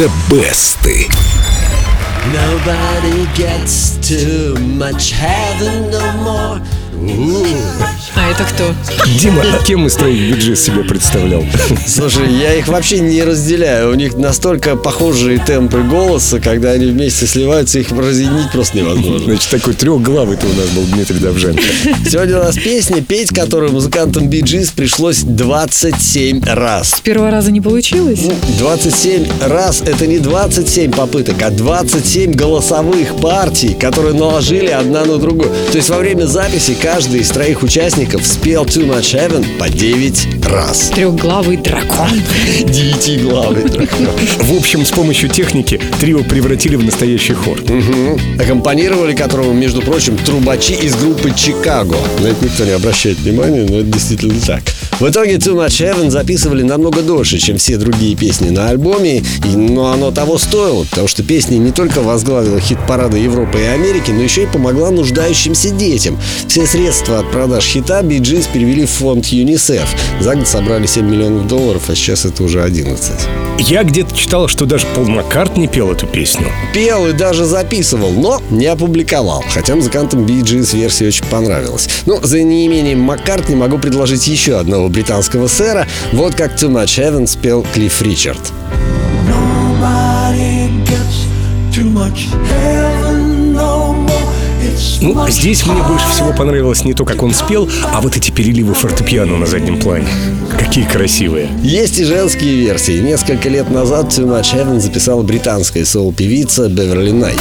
The Best. Nobody gets too much heaven no more. А это кто? Дима, кем из твоих биджи себе представлял? Слушай, я их вообще не разделяю. У них настолько похожие темпы голоса, когда они вместе сливаются, их разъединить просто невозможно. Значит, такой трехглавый ты у нас был Дмитрий Давженко. Сегодня у нас песня, петь которую музыкантам Биджис пришлось 27 раз. С первого раза не получилось? 27 раз это не 27 попыток, а 27 голосовых партий, которые наложили одна на другую. То есть во время записи каждый из троих участников спел Too Much Heaven по 9 раз. Трехглавый дракон. Девятиглавый дракон. В общем, с помощью техники трио превратили в настоящий хор. Аккомпанировали которому, между прочим, трубачи из группы Чикаго. На это никто не обращает внимания, но это действительно так. В итоге Too Much Heaven записывали намного дольше, чем все другие песни на альбоме, и, но оно того стоило, потому что песня не только возглавила хит-парады Европы и Америки, но еще и помогла нуждающимся детям. Все средства от продаж хита Bee Gees перевели в фонд ЮНИСЕФ. За год собрали 7 миллионов долларов, а сейчас это уже 11. Я где-то читал, что даже Пол Маккартни пел эту песню. Пел и даже записывал, но не опубликовал. Хотя музыкантам Bee Gees версия очень понравилась. Ну, за неимением Маккартни могу предложить еще одного британского сэра. Вот как Too Much Heaven спел Клифф Ричард. Nobody gets too much heaven Ну, здесь мне больше всего понравилось не то, как он спел, а вот эти переливы фортепиано на заднем плане. Какие красивые. Есть и женские версии. Несколько лет назад Too Much Heaven записала британская соул-певица Беверли Найт.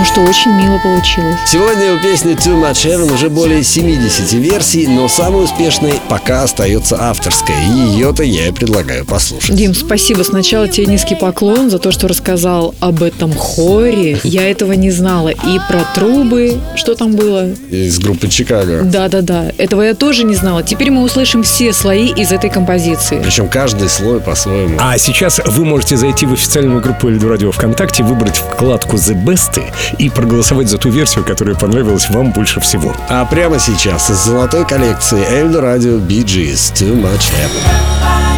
Ну что, очень мило получилось. Сегодня у песни Too Much Heaven уже более 70 версий, но самой успешной пока остается авторская. И ее-то я и предлагаю послушать. Дим, спасибо. Сначала тебе низкий поклон за то, что рассказал об этом хоре. Я этого не знала. И про трубы. Что там было? Из группы Чикаго. Да-да-да. Этого я тоже не знала. Теперь мы услышим все слои из этой композиции. Причем каждый слой по-своему. А сейчас вы можете зайти в официальную группу Эльду Радио ВКонтакте, выбрать вкладку The Best и проголосовать за ту версию, которая понравилась вам больше всего. А прямо сейчас из золотой коллекции Эльдо Радио Bee Gees Too Much Heaven.